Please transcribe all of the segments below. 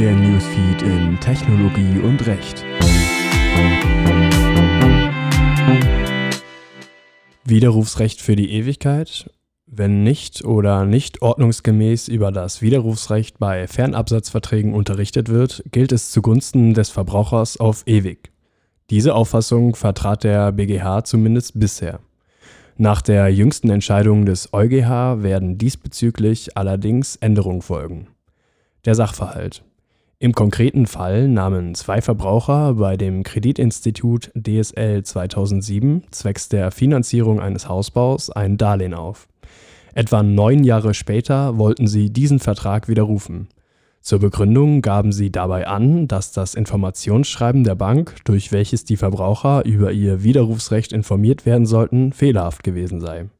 der Newsfeed in Technologie und Recht. Widerrufsrecht für die Ewigkeit? Wenn nicht oder nicht ordnungsgemäß über das Widerrufsrecht bei Fernabsatzverträgen unterrichtet wird, gilt es zugunsten des Verbrauchers auf ewig. Diese Auffassung vertrat der BGH zumindest bisher. Nach der jüngsten Entscheidung des EuGH werden diesbezüglich allerdings Änderungen folgen. Der Sachverhalt. Im konkreten Fall nahmen zwei Verbraucher bei dem Kreditinstitut DSL 2007 zwecks der Finanzierung eines Hausbaus ein Darlehen auf. Etwa neun Jahre später wollten sie diesen Vertrag widerrufen. Zur Begründung gaben sie dabei an, dass das Informationsschreiben der Bank, durch welches die Verbraucher über ihr Widerrufsrecht informiert werden sollten, fehlerhaft gewesen sei.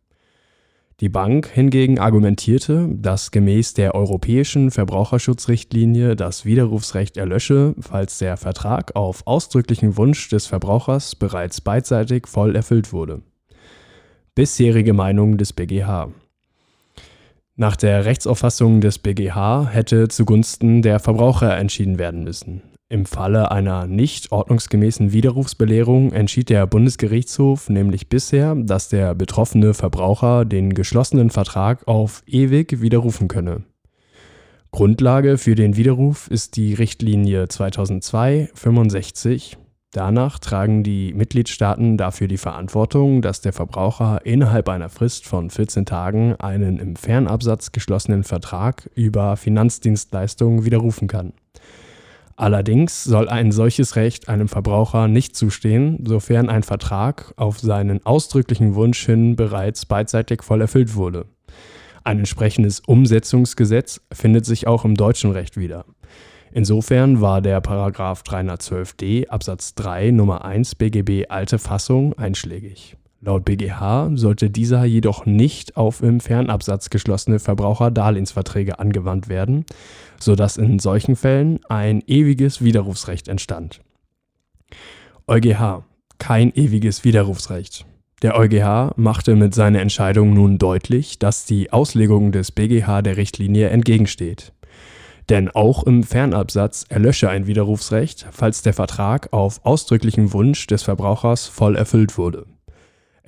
Die Bank hingegen argumentierte, dass gemäß der europäischen Verbraucherschutzrichtlinie das Widerrufsrecht erlösche, falls der Vertrag auf ausdrücklichen Wunsch des Verbrauchers bereits beidseitig voll erfüllt wurde. Bisherige Meinung des BGH nach der Rechtsauffassung des BGH hätte zugunsten der Verbraucher entschieden werden müssen. Im Falle einer nicht ordnungsgemäßen Widerrufsbelehrung entschied der Bundesgerichtshof nämlich bisher, dass der betroffene Verbraucher den geschlossenen Vertrag auf ewig widerrufen könne. Grundlage für den Widerruf ist die Richtlinie 2002-65 Danach tragen die Mitgliedstaaten dafür die Verantwortung, dass der Verbraucher innerhalb einer Frist von 14 Tagen einen im Fernabsatz geschlossenen Vertrag über Finanzdienstleistungen widerrufen kann. Allerdings soll ein solches Recht einem Verbraucher nicht zustehen, sofern ein Vertrag auf seinen ausdrücklichen Wunsch hin bereits beidseitig voll erfüllt wurde. Ein entsprechendes Umsetzungsgesetz findet sich auch im deutschen Recht wieder. Insofern war der Paragraph 312d Absatz 3 Nummer 1 BGB alte Fassung einschlägig. Laut BGH sollte dieser jedoch nicht auf im Fernabsatz geschlossene Verbraucherdarlehensverträge angewandt werden, sodass in solchen Fällen ein ewiges Widerrufsrecht entstand. EuGH kein ewiges Widerrufsrecht. Der EuGH machte mit seiner Entscheidung nun deutlich, dass die Auslegung des BGH der Richtlinie entgegensteht. Denn auch im Fernabsatz erlösche ein Widerrufsrecht, falls der Vertrag auf ausdrücklichen Wunsch des Verbrauchers voll erfüllt wurde.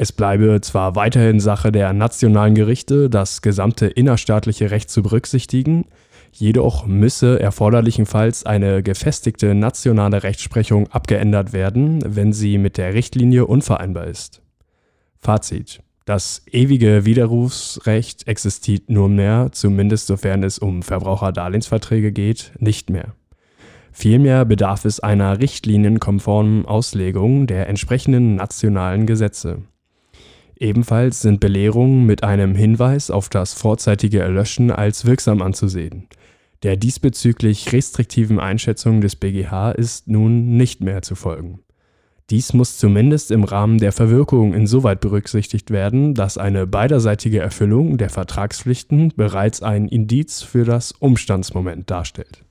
Es bleibe zwar weiterhin Sache der nationalen Gerichte, das gesamte innerstaatliche Recht zu berücksichtigen, jedoch müsse erforderlichenfalls eine gefestigte nationale Rechtsprechung abgeändert werden, wenn sie mit der Richtlinie unvereinbar ist. Fazit das ewige Widerrufsrecht existiert nunmehr, zumindest sofern es um Verbraucherdarlehensverträge geht, nicht mehr. Vielmehr bedarf es einer richtlinienkonformen Auslegung der entsprechenden nationalen Gesetze. Ebenfalls sind Belehrungen mit einem Hinweis auf das vorzeitige Erlöschen als wirksam anzusehen. Der diesbezüglich restriktiven Einschätzung des BGH ist nun nicht mehr zu folgen. Dies muss zumindest im Rahmen der Verwirkung insoweit berücksichtigt werden, dass eine beiderseitige Erfüllung der Vertragspflichten bereits ein Indiz für das Umstandsmoment darstellt